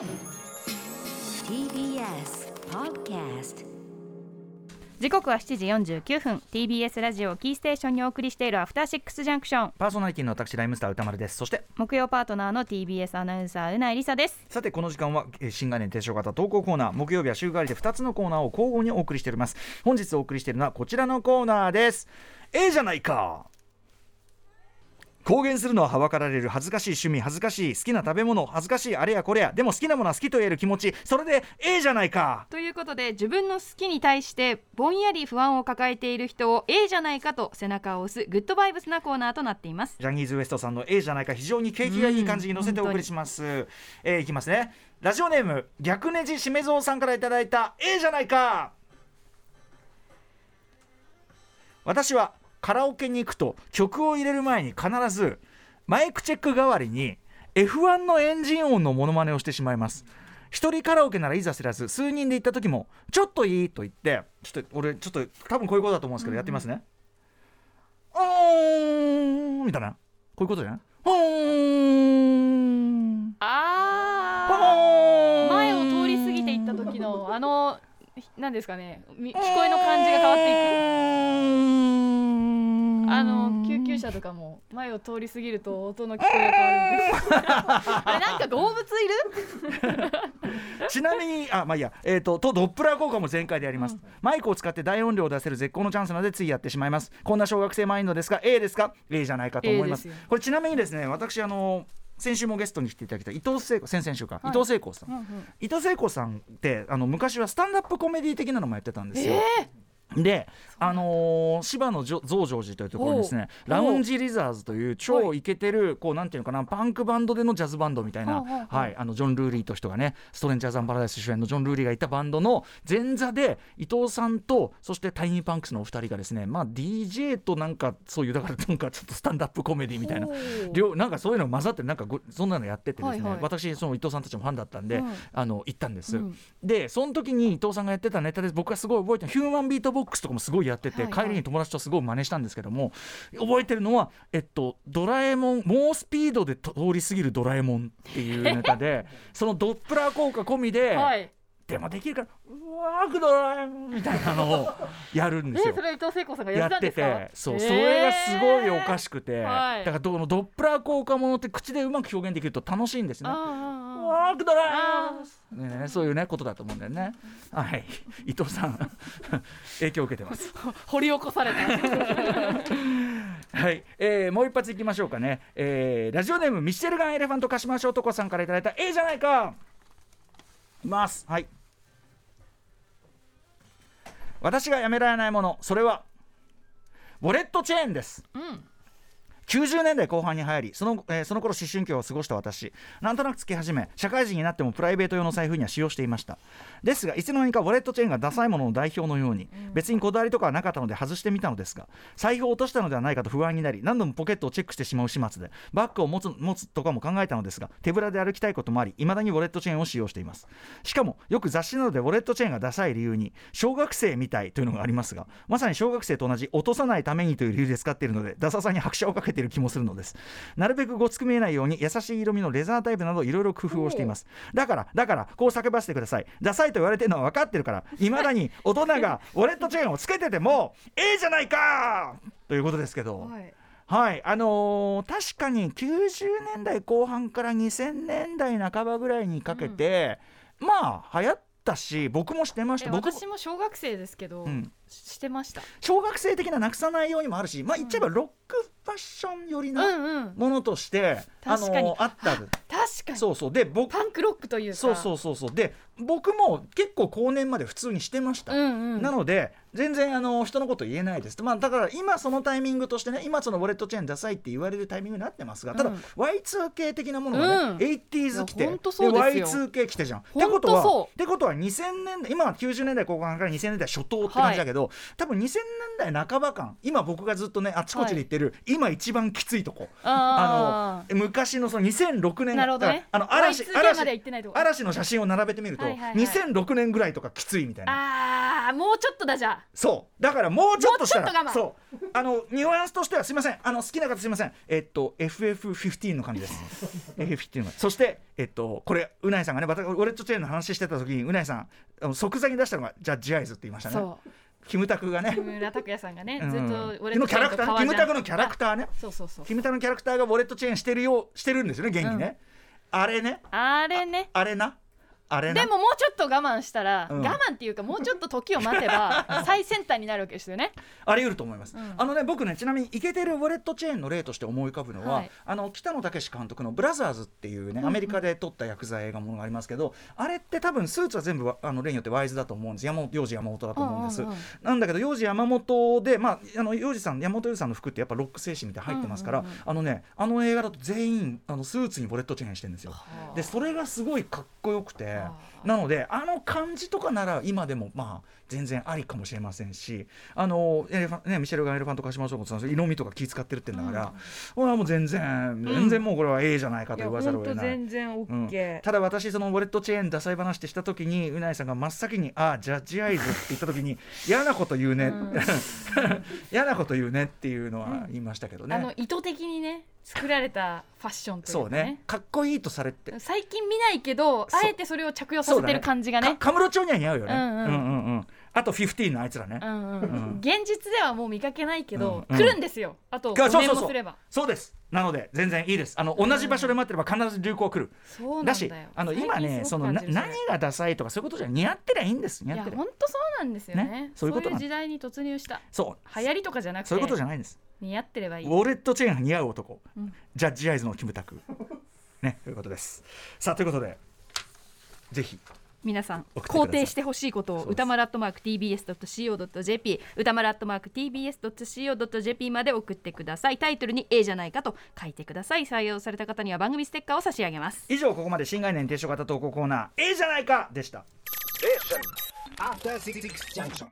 TBS Podcast 時刻は7時49分。TBS ラジオキーステーションにお送りしているアフターシックスジャンクション。パーソナリティの私ライムスター歌丸です。そして木曜パートナーの TBS アナウンサーうないりさです。さてこの時間は、えー新概念提唱型投稿コーナー。木曜日は週替わりで2つのコーナーを交互にお送りしております。本日お送りしているのはこちらのコーナーです。ええじゃないか公言するのははばかられる恥ずかしい趣味恥ずかしい好きな食べ物恥ずかしいあれやこれやでも好きなものは好きと言える気持ちそれでええじゃないか。ということで自分の好きに対してぼんやり不安を抱えている人を A じゃないかと背中を押すグッドバイブスなコーナーとなっています。ジャニーズ WEST さんの A じゃないか非常に景気がいい感じに乗せてお送りします、えーいきますね。ラジオネーム逆ネジしめぞうさんからいただいた A じゃないか。私はカラオケに行くと曲を入れる前に必ずマイクチェック代わりに F1 のエンジン音のモノマネをしてしまいます。一人カラオケならいざ知らず数人で行った時も「ちょっといい?」と言ってちょっと俺ちょっと多分こういうことだと思うんですけど、やってみますね「おーん」みたいな。こういうことじゃない？ほーん。ポあー。ン前を通り過ぎていった時のあの何ですかねみ聞こえの感じが変わっていくあの救急車とかも前を通り過ぎると音の聞こえが変わるんです。あれなんか動物いる？ちなみにあまあいいや。えっ、ととドップラー効果も全開でやります、マイクを使って大音量を出せる絶好のチャンスなのでついやってしまいます。こんな小学生マインドですが A ですか？A じゃないかと思います。すよ。これちなみにですね私あの先週もゲストに来ていただいた伊藤聖子先々週か、伊藤聖子さん、うんうん伊藤聖子さんってあの昔はスタンダップコメディ的なのもやってたんですよ、で、あのー芝のじょ増上寺というところにですねラウンジリザーズという超イケてるこうなんていうのかなパンクバンドでのジャズバンドみたいな、はい、あのジョン・ルーリーという人がねストレンジャーズ・アン・パラダイス主演のジョン・ルーリーがいたバンドの前座で伊藤さんとそしてタイニーパンクスのお二人がですねまあ DJ となんかそういうだからなんかちょっとスタンダップコメディみたいな両なんかそういうの混ざってなんかごそんなのやっててですね、はいはい。私その伊藤さんたちもファンだったんで、うん。あの行ったんです、うん。でその時に伊藤さんがやってたネタで僕がすごい覚えてるヒューマンビートボックスとかもすごいやってて、はいはい。帰りに友達とすごい真似したんですけども覚えてるのはえっとドラえもん猛スピードで通り過ぎるドラえもんっていうネタで そのドップラー効果込みで、はい。でもできるからうわードラえもんみたいなのをやるんですよ。えそ。れは伊藤聖子さんがややっててそう、へー。それがすごいおかしくて、はい。だからどのドップラー効果ものって口でうまく表現できると楽しいんですね。ワークドラあイブねねそういうねことだと思うんだよね。はい、伊藤さん 影響を受けてます。掘り起こされた はい、えーもう一発いきましょうかね。えーラジオネームミシェルガンエレファント鹿島翔子さんからいただいた A じゃないか。いきます。はい。私がやめられないもの、それはウォレットチェーンです。うん90年代後半に入りその,、えーその頃思春期を過ごした私。なんとなくつけ始め社会人になってもプライベート用の財布には使用していました。ですがいつの間にかウォレットチェーンがダサいものの代表のように、別にこだわりとかはなかったので外してみたのですが財布を落としたのではないかと不安になり何度もポケットをチェックしてしまう始末でバッグを持つ持つとかも考えたのですが手ぶらで歩きたいこともあり未だにウォレットチェーンを使用しています。しかもよく雑誌などでウォレットチェーンがダサい理由に小学生みたいというのがありますがまさに小学生と同じ落とさないためにという理由で使っているのでダサさに拍車をかけている気もするのです。なるべくごつく見えないように優しい色味のレザータイプなどいろいろ工夫をしています。だからだからこう叫ばせてください。ダサいと言われてるのは分かってるからいまだに大人がウォレットチェーンをつけててもええじゃないか！ということですけど、はい。はい。あのー確かに90年代後半から2000年代半ばぐらいにかけて、まあ流行ったし僕もしてましえた僕も私も小学生ですけど、うん。ししてました。小学生的ななくさないようにもあるしまあ言っちゃえばロックファッション寄りうんなうん。ものとして、あ確かに。のーあった確かに。そうそう。で僕パンクロックというか。そうそうそうそう。で僕も結構後年まで普通にしてました、うんうん。なので全然あの人のこと言えないです、まあ、だから今そのタイミングとしてね今そのウォレットチェーンダサいって言われるタイミングになってますがただ、うん Y2K 的なものがね、うん。80s 来てですよ。Y2K 来てじゃん。ってことはとそう。ってことは2000年代今は90年代後半から2000年代初頭って感じだけど、多分2000年代半ば間今僕がずっとねあちこちで言ってる、今一番きついとこ。ああの昔のその2006年なるほどね。あの嵐 Y2K までは嵐行ってないとこ。嵐の写真を並べてみると、はいはいはい。2006年ぐらいとかきついみたいな。あーもうちょっとだじゃあ。そう。だからもうちょっとしたらもうちょっそう。あのニュアンスとしてはすみません。あの好きな方すみません。えっと FF15 の感じです。FF15 の。そしてえっとこれうないさんがね私ウォレットチェーンの話してた時にうないさんあの即座に出したのがジャッジアイズって言いましたね。そうキムタクがね。木村拓哉さんがね、うん。ずっと俺のキャラクターキムタクのキャラクターね。そうそうそう。キムタクのキャラクターがウォレットチェーンしてるようしてるんですよね現にね、あれね。あれね。あれなあれな？でももうちょっと我慢したら、うん。我慢っていうかもうちょっと時を待てば 最先端になるわけですよね。あり得ると思います、うん。あのね僕ねちなみにイケてるウォレットチェーンの例として思い浮かぶのは、はい。あの北野武監督の「ブラザーズ」っていうねアメリカで撮った薬剤映画ものがありますけど、あれって多分スーツは全部わあの例によってワイズだと思うんです。山本幼児山本だと思うんです、うんうんうん。なんだけど幼児山本でまああの幼児さん山本幼児さんの服ってやっぱロック精神みたい入ってますから、うんうんうん。あのねあの映画だと全員あのスーツにウォレットチェーンしてるんですよ。はあ。でそれがすごいかっこよくてはあなのであの感じとかなら今でもまあ全然ありかもしれませんしあのエレファン、ね、ミシェルガン・エレファントカシマショウもそうなん色味とか気使ってるってんだから、これはもう全然全然もうこれは A じゃないかと言わざる。を得ない。然オうん。ただ私そのウォレットチェーンダサい話ってした時にうないさんが真っ先に「ああジャッジアイズ」って言った時に 嫌なこと言うね、うん。嫌なこと言うねっていうのは言いましたけどね、あの意図的にね作られたファッションというかね。そうね。かっこいいとされて。最近見ないけどあえてそれを着用させてる感じがね。かカムロ町には似合うよね、うんうん。うんうんうん。あと15のあいつらね、うんうんうん。現実ではもう見かけないけど、うん来るんですよ。あと5がそうそうそう。年もすれば。そうです。なので全然いいです。あの同じ場所で待ってれば必ず流行来る、そうなんだよ。だしあの今ねそのな何がダサいとかそういうことじゃ似合ってりゃいいんです。似いや合ってりゃ。本当そうなんですよね。ね。そういうこと時代に突入した。そう。流行りとかじゃなくて。そういうことじゃないんです。似合ってればいい。ウォレットチェーンが似合う男、うん。ジャッジアイズのキムタク。ねということです。さあということでぜひ。皆さん肯定してほしいことを歌丸アットマーク TBS.CO.JP 歌丸アットマーク TBS.CO.JP まで送ってください。タイトルに A じゃないかと書いてください。採用された方には番組ステッカーを差し上げます。以上ここまで新概念提唱型投稿コーナー A じゃないかでした。After Six Junction.